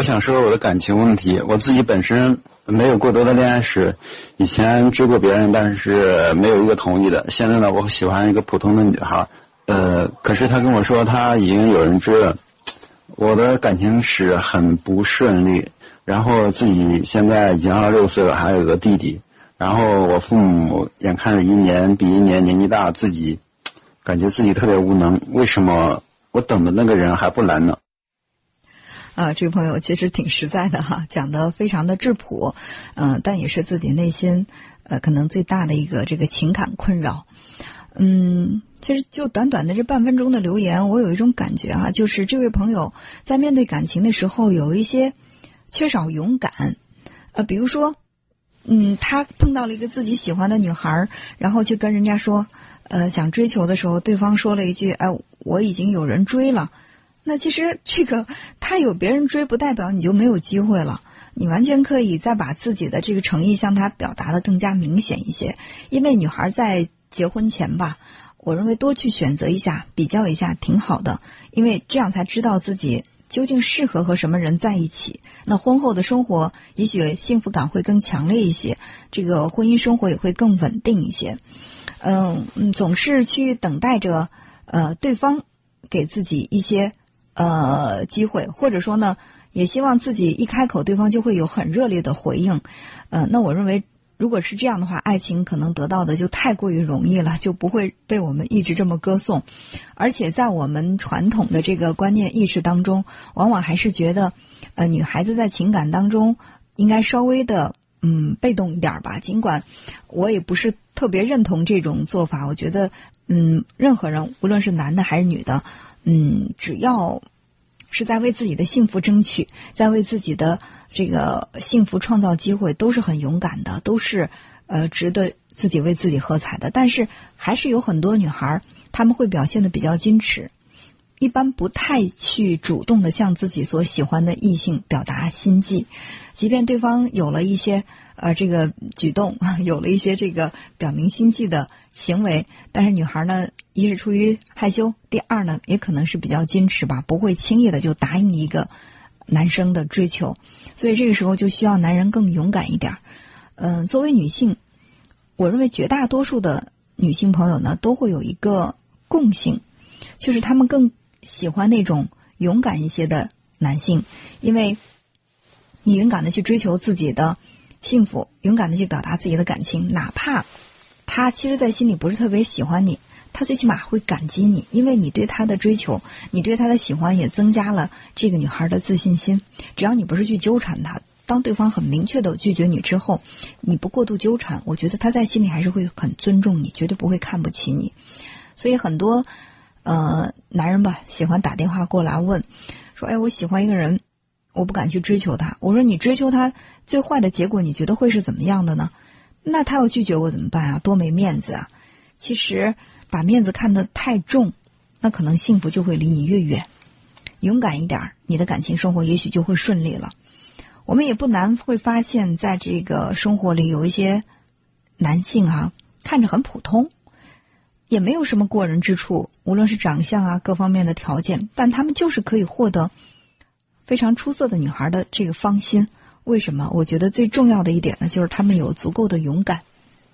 我想说说我的感情问题。我自己本身没有过多的恋爱史，以前追过别人，但是没有一个同意的。现在呢，我喜欢一个普通的女孩，呃，可是她跟我说她已经有人追了。我的感情史很不顺利，然后自己现在已经二十六岁了，还有个弟弟。然后我父母眼看着一年比一年年纪大，自己感觉自己特别无能。为什么我等的那个人还不来呢？啊，这位朋友其实挺实在的哈，讲的非常的质朴，嗯，但也是自己内心呃可能最大的一个这个情感困扰。嗯，其实就短短的这半分钟的留言，我有一种感觉啊，就是这位朋友在面对感情的时候有一些缺少勇敢，呃，比如说。嗯，他碰到了一个自己喜欢的女孩，然后去跟人家说，呃，想追求的时候，对方说了一句：“哎，我已经有人追了。”那其实这个他有别人追，不代表你就没有机会了。你完全可以再把自己的这个诚意向他表达的更加明显一些。因为女孩在结婚前吧，我认为多去选择一下、比较一下挺好的，因为这样才知道自己。究竟适合和什么人在一起？那婚后的生活也许幸福感会更强烈一些，这个婚姻生活也会更稳定一些。嗯嗯，总是去等待着呃对方给自己一些呃机会，或者说呢，也希望自己一开口，对方就会有很热烈的回应。呃，那我认为。如果是这样的话，爱情可能得到的就太过于容易了，就不会被我们一直这么歌颂。而且在我们传统的这个观念意识当中，往往还是觉得，呃，女孩子在情感当中应该稍微的嗯被动一点儿吧。尽管我也不是特别认同这种做法，我觉得嗯，任何人无论是男的还是女的，嗯，只要是在为自己的幸福争取，在为自己的。这个幸福创造机会都是很勇敢的，都是呃值得自己为自己喝彩的。但是还是有很多女孩，她们会表现的比较矜持，一般不太去主动的向自己所喜欢的异性表达心迹，即便对方有了一些呃这个举动，有了一些这个表明心迹的行为，但是女孩呢，一是出于害羞，第二呢，也可能是比较矜持吧，不会轻易的就答应一个。男生的追求，所以这个时候就需要男人更勇敢一点。嗯，作为女性，我认为绝大多数的女性朋友呢，都会有一个共性，就是她们更喜欢那种勇敢一些的男性，因为你勇敢的去追求自己的幸福，勇敢的去表达自己的感情，哪怕他其实在心里不是特别喜欢你。他最起码会感激你，因为你对他的追求，你对他的喜欢，也增加了这个女孩的自信心。只要你不是去纠缠他，当对方很明确的拒绝你之后，你不过度纠缠，我觉得他在心里还是会很尊重你，绝对不会看不起你。所以很多呃男人吧，喜欢打电话过来问，说：“哎，我喜欢一个人，我不敢去追求他。”我说：“你追求他，最坏的结果你觉得会是怎么样的呢？那他要拒绝我怎么办啊？多没面子啊！”其实。把面子看得太重，那可能幸福就会离你越远。勇敢一点，你的感情生活也许就会顺利了。我们也不难会发现，在这个生活里有一些男性啊，看着很普通，也没有什么过人之处，无论是长相啊各方面的条件，但他们就是可以获得非常出色的女孩的这个芳心。为什么？我觉得最重要的一点呢，就是他们有足够的勇敢，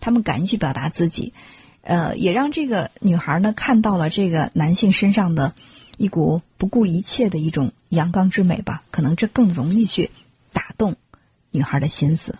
他们敢于去表达自己。呃，也让这个女孩呢看到了这个男性身上的一股不顾一切的一种阳刚之美吧，可能这更容易去打动女孩的心思。